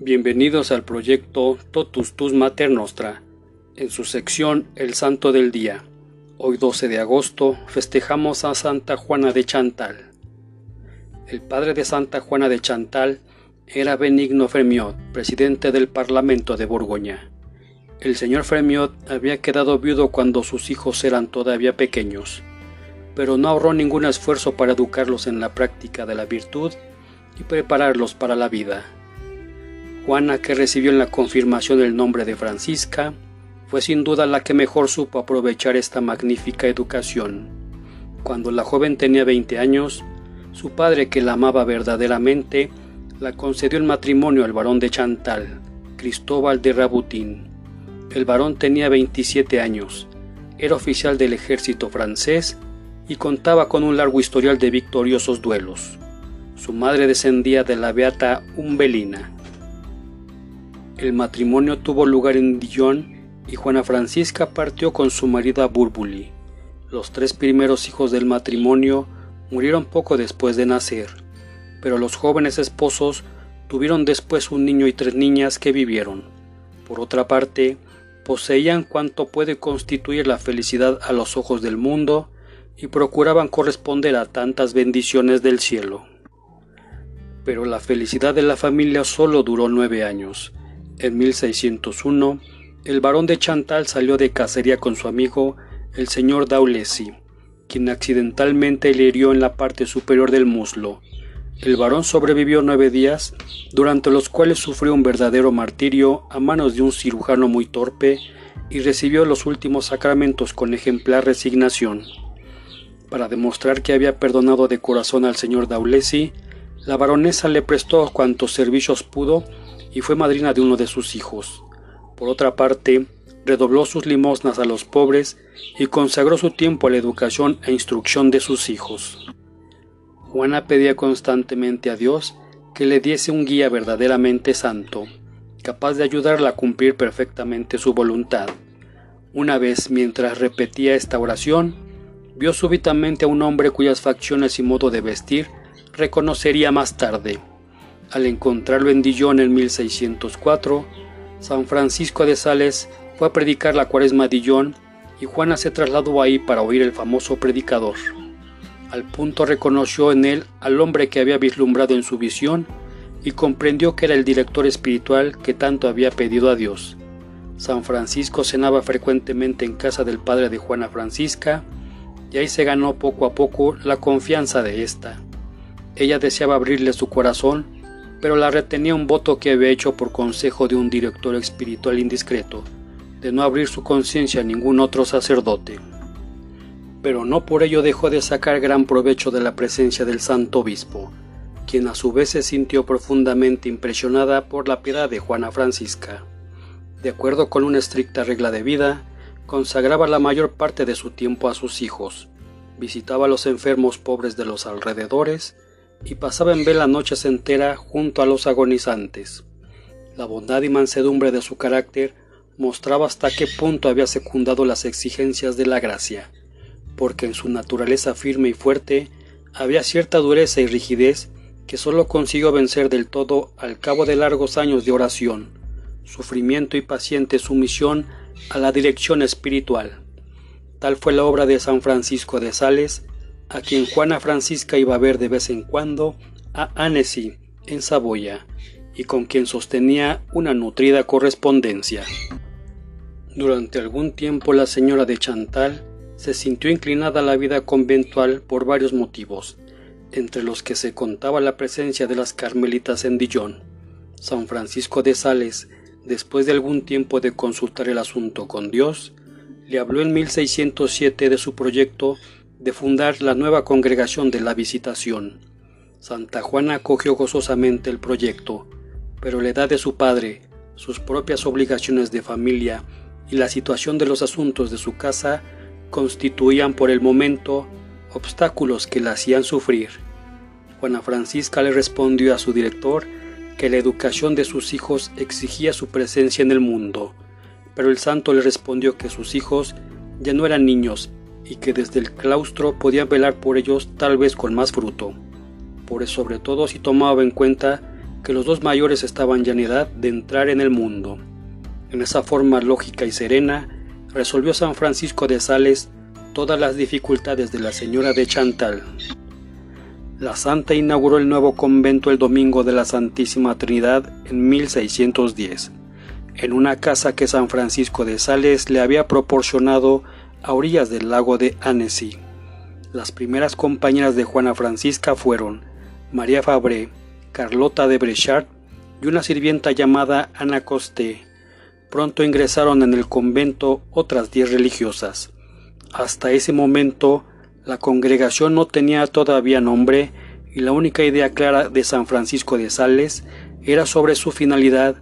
Bienvenidos al proyecto Totus Tus Mater Nostra, en su sección El Santo del Día. Hoy 12 de agosto festejamos a Santa Juana de Chantal. El padre de Santa Juana de Chantal era Benigno Fremiot, presidente del Parlamento de Borgoña. El señor Fremiot había quedado viudo cuando sus hijos eran todavía pequeños, pero no ahorró ningún esfuerzo para educarlos en la práctica de la virtud y prepararlos para la vida. Juana, que recibió en la confirmación el nombre de Francisca, fue sin duda la que mejor supo aprovechar esta magnífica educación. Cuando la joven tenía 20 años, su padre, que la amaba verdaderamente, la concedió el matrimonio al varón de Chantal, Cristóbal de Rabutín. El varón tenía 27 años, era oficial del ejército francés y contaba con un largo historial de victoriosos duelos. Su madre descendía de la beata Umbelina. El matrimonio tuvo lugar en Dijon y Juana Francisca partió con su marido a Burbuli. Los tres primeros hijos del matrimonio murieron poco después de nacer, pero los jóvenes esposos tuvieron después un niño y tres niñas que vivieron. Por otra parte, poseían cuanto puede constituir la felicidad a los ojos del mundo y procuraban corresponder a tantas bendiciones del cielo. Pero la felicidad de la familia solo duró nueve años. En 1601, el barón de Chantal salió de cacería con su amigo, el señor Daulesi, quien accidentalmente le hirió en la parte superior del muslo. El varón sobrevivió nueve días, durante los cuales sufrió un verdadero martirio a manos de un cirujano muy torpe y recibió los últimos sacramentos con ejemplar resignación. Para demostrar que había perdonado de corazón al señor Daulesi, la baronesa le prestó cuantos servicios pudo y fue madrina de uno de sus hijos. Por otra parte, redobló sus limosnas a los pobres y consagró su tiempo a la educación e instrucción de sus hijos. Juana pedía constantemente a Dios que le diese un guía verdaderamente santo, capaz de ayudarla a cumplir perfectamente su voluntad. Una vez, mientras repetía esta oración, vio súbitamente a un hombre cuyas facciones y modo de vestir reconocería más tarde. Al encontrarlo en Dijon en 1604, San Francisco de Sales fue a predicar la cuaresma a Dijon y Juana se trasladó ahí para oír el famoso predicador. Al punto reconoció en él al hombre que había vislumbrado en su visión y comprendió que era el director espiritual que tanto había pedido a Dios. San Francisco cenaba frecuentemente en casa del padre de Juana Francisca y ahí se ganó poco a poco la confianza de ésta. Ella deseaba abrirle su corazón pero la retenía un voto que había hecho por consejo de un director espiritual indiscreto, de no abrir su conciencia a ningún otro sacerdote. Pero no por ello dejó de sacar gran provecho de la presencia del santo obispo, quien a su vez se sintió profundamente impresionada por la piedad de Juana Francisca. De acuerdo con una estricta regla de vida, consagraba la mayor parte de su tiempo a sus hijos, visitaba a los enfermos pobres de los alrededores, y pasaba en vela noches entera junto a los agonizantes. La bondad y mansedumbre de su carácter mostraba hasta qué punto había secundado las exigencias de la gracia, porque en su naturaleza firme y fuerte había cierta dureza y rigidez que sólo consiguió vencer del todo al cabo de largos años de oración, sufrimiento y paciente sumisión a la dirección espiritual. Tal fue la obra de San Francisco de Sales, a quien Juana Francisca iba a ver de vez en cuando a Annecy, en Saboya, y con quien sostenía una nutrida correspondencia. Durante algún tiempo la señora de Chantal se sintió inclinada a la vida conventual por varios motivos, entre los que se contaba la presencia de las carmelitas en Dijon. San Francisco de Sales, después de algún tiempo de consultar el asunto con Dios, le habló en 1607 de su proyecto de fundar la nueva congregación de la Visitación. Santa Juana acogió gozosamente el proyecto, pero la edad de su padre, sus propias obligaciones de familia y la situación de los asuntos de su casa constituían por el momento obstáculos que la hacían sufrir. Juana Francisca le respondió a su director que la educación de sus hijos exigía su presencia en el mundo, pero el santo le respondió que sus hijos ya no eran niños, y que desde el claustro podía velar por ellos tal vez con más fruto, por sobre todo si tomaba en cuenta que los dos mayores estaban ya en edad de entrar en el mundo. En esa forma lógica y serena, resolvió San Francisco de Sales todas las dificultades de la señora de Chantal. La santa inauguró el nuevo convento el domingo de la Santísima Trinidad en 1610, en una casa que San Francisco de Sales le había proporcionado a orillas del lago de Annecy. Las primeras compañeras de Juana Francisca fueron María Fabré, Carlota de Brechard y una sirvienta llamada Ana Costé. Pronto ingresaron en el convento otras diez religiosas. Hasta ese momento la congregación no tenía todavía nombre y la única idea clara de San Francisco de Sales era sobre su finalidad,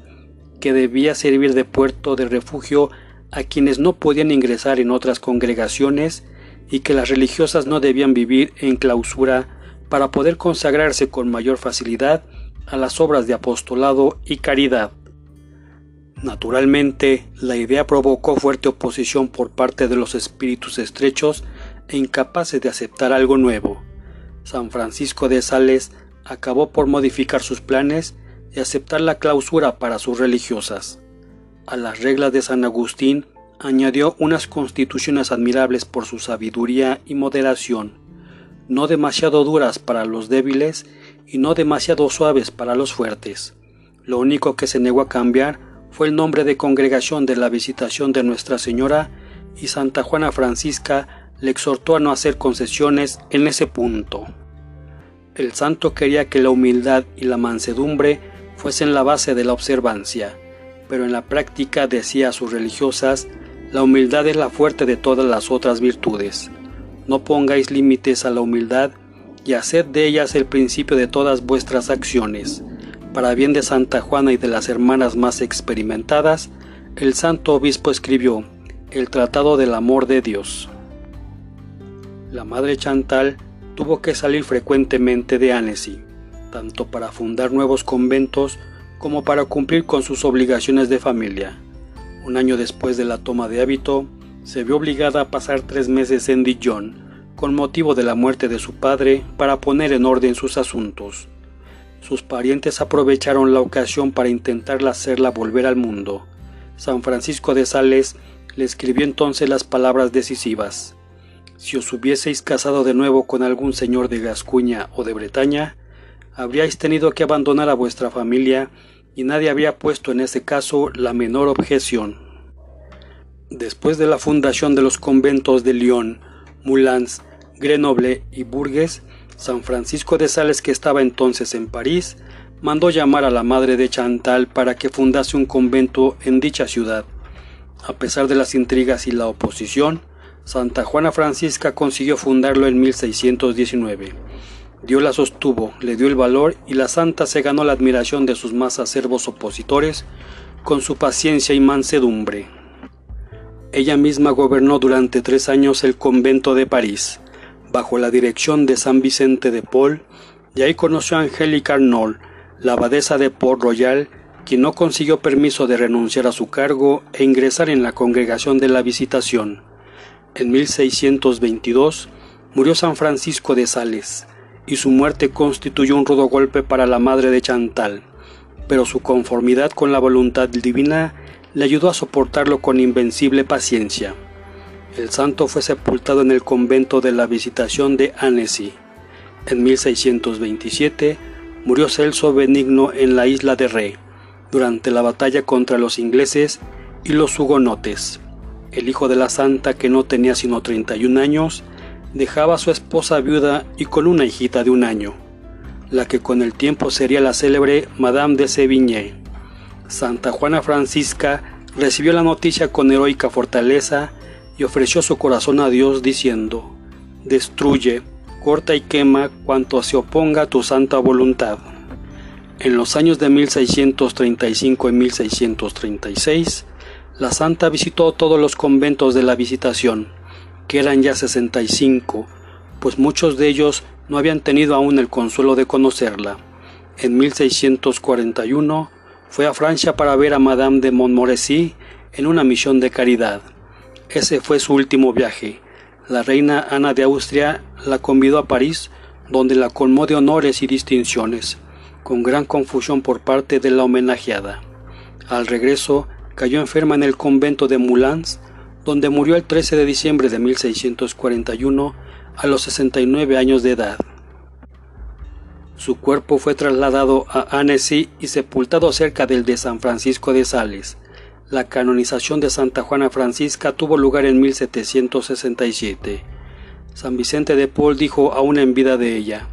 que debía servir de puerto de refugio a quienes no podían ingresar en otras congregaciones y que las religiosas no debían vivir en clausura para poder consagrarse con mayor facilidad a las obras de apostolado y caridad. Naturalmente, la idea provocó fuerte oposición por parte de los espíritus estrechos e incapaces de aceptar algo nuevo. San Francisco de Sales acabó por modificar sus planes y aceptar la clausura para sus religiosas. A las reglas de San Agustín añadió unas constituciones admirables por su sabiduría y moderación, no demasiado duras para los débiles y no demasiado suaves para los fuertes. Lo único que se negó a cambiar fue el nombre de congregación de la visitación de Nuestra Señora y Santa Juana Francisca le exhortó a no hacer concesiones en ese punto. El santo quería que la humildad y la mansedumbre fuesen la base de la observancia, pero en la práctica decía a sus religiosas, la humildad es la fuerte de todas las otras virtudes. No pongáis límites a la humildad y haced de ellas el principio de todas vuestras acciones. Para bien de Santa Juana y de las hermanas más experimentadas, el santo obispo escribió el Tratado del Amor de Dios la madre Chantal tuvo que salir frecuentemente de Annecy, tanto para fundar nuevos conventos como para cumplir con sus obligaciones de familia. Un año después de la toma de hábito, se vio obligada a pasar tres meses en Dijon, con motivo de la muerte de su padre, para poner en orden sus asuntos. Sus parientes aprovecharon la ocasión para intentar hacerla volver al mundo. San Francisco de Sales le escribió entonces las palabras decisivas. Si os hubieseis casado de nuevo con algún señor de Gascuña o de Bretaña, habríais tenido que abandonar a vuestra familia y nadie habría puesto en ese caso la menor objeción. Después de la fundación de los conventos de Lyon, Moulins, Grenoble y Bourges, San Francisco de Sales, que estaba entonces en París, mandó llamar a la madre de Chantal para que fundase un convento en dicha ciudad. A pesar de las intrigas y la oposición, Santa Juana Francisca consiguió fundarlo en 1619. Dios la sostuvo, le dio el valor y la santa se ganó la admiración de sus más acervos opositores con su paciencia y mansedumbre. Ella misma gobernó durante tres años el convento de París, bajo la dirección de San Vicente de Paul, y ahí conoció a Angélica Arnold, la abadesa de Port Royal, quien no consiguió permiso de renunciar a su cargo e ingresar en la congregación de la Visitación. En 1622 murió San Francisco de Sales, y su muerte constituyó un rudo golpe para la madre de Chantal, pero su conformidad con la voluntad divina le ayudó a soportarlo con invencible paciencia. El santo fue sepultado en el convento de la Visitación de Annecy. En 1627 murió Celso Benigno en la isla de Ré, durante la batalla contra los ingleses y los hugonotes el hijo de la santa que no tenía sino 31 años, dejaba a su esposa viuda y con una hijita de un año, la que con el tiempo sería la célebre Madame de Sévigné. Santa Juana Francisca recibió la noticia con heroica fortaleza y ofreció su corazón a Dios diciendo, Destruye, corta y quema cuanto se oponga a tu santa voluntad. En los años de 1635 y 1636, la santa visitó todos los conventos de la Visitación, que eran ya 65, pues muchos de ellos no habían tenido aún el consuelo de conocerla. En 1641 fue a Francia para ver a Madame de Montmorency en una misión de caridad. Ese fue su último viaje. La reina Ana de Austria la convidó a París, donde la colmó de honores y distinciones. con gran confusión por parte de la homenajeada. Al regreso, cayó enferma en el convento de Moulins, donde murió el 13 de diciembre de 1641 a los 69 años de edad. Su cuerpo fue trasladado a Annecy y sepultado cerca del de San Francisco de Sales. La canonización de Santa Juana Francisca tuvo lugar en 1767. San Vicente de Paul dijo aún en vida de ella,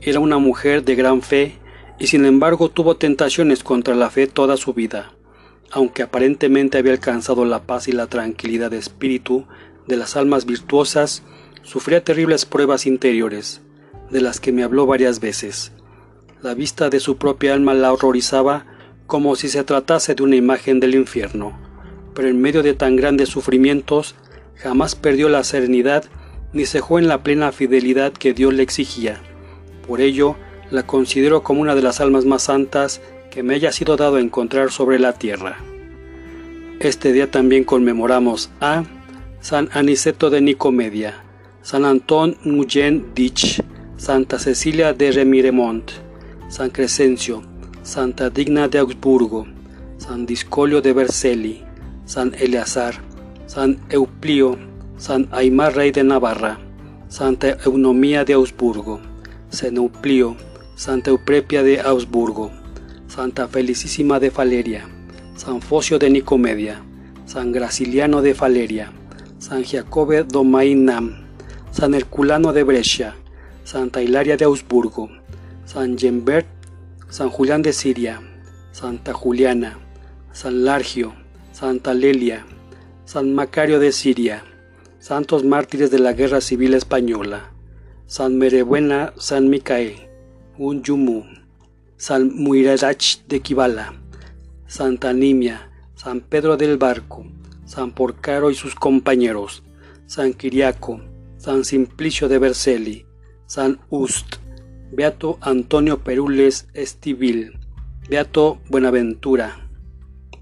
era una mujer de gran fe y sin embargo tuvo tentaciones contra la fe toda su vida. Aunque aparentemente había alcanzado la paz y la tranquilidad de espíritu de las almas virtuosas, sufría terribles pruebas interiores de las que me habló varias veces. La vista de su propia alma la horrorizaba como si se tratase de una imagen del infierno, pero en medio de tan grandes sufrimientos jamás perdió la serenidad ni cejó en la plena fidelidad que Dios le exigía. Por ello, la considero como una de las almas más santas que me haya sido dado encontrar sobre la tierra. Este día también conmemoramos a San Aniceto de Nicomedia, San Antón Nguyen Dich, Santa Cecilia de Remiremont, San Crescencio, Santa Digna de Augsburgo, San Discolio de Vercelli, San Eleazar, San Euplio, San Aymar Rey de Navarra, Santa Eunomía de Augsburgo, San Euplio, Santa Euprepia de Augsburgo, Santa Felicísima de Faleria, San Focio de Nicomedia, San Graciliano de Faleria, San Jacobe Domainam, San Herculano de Brescia, Santa Hilaria de Augsburgo, San Gembert, San Julián de Siria, Santa Juliana, San Largio, Santa Lelia, San Macario de Siria, santos mártires de la Guerra Civil Española, San Merebuena, San Micael, Un Yumu, San Muirarach de Kibala, Santa Nimia, San Pedro del Barco, San Porcaro y sus compañeros, San Quiriaco, San Simplicio de Vercelli, San Ust, Beato Antonio Perules Estivil, Beato Buenaventura,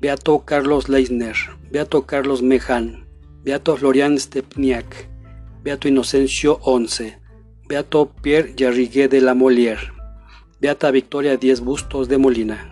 Beato Carlos Leisner, Beato Carlos Meján, Beato Florian Stepniak, Beato Inocencio XI, Beato Pierre Yarriguet de la Molière, Beata Victoria Diez Bustos de Molina.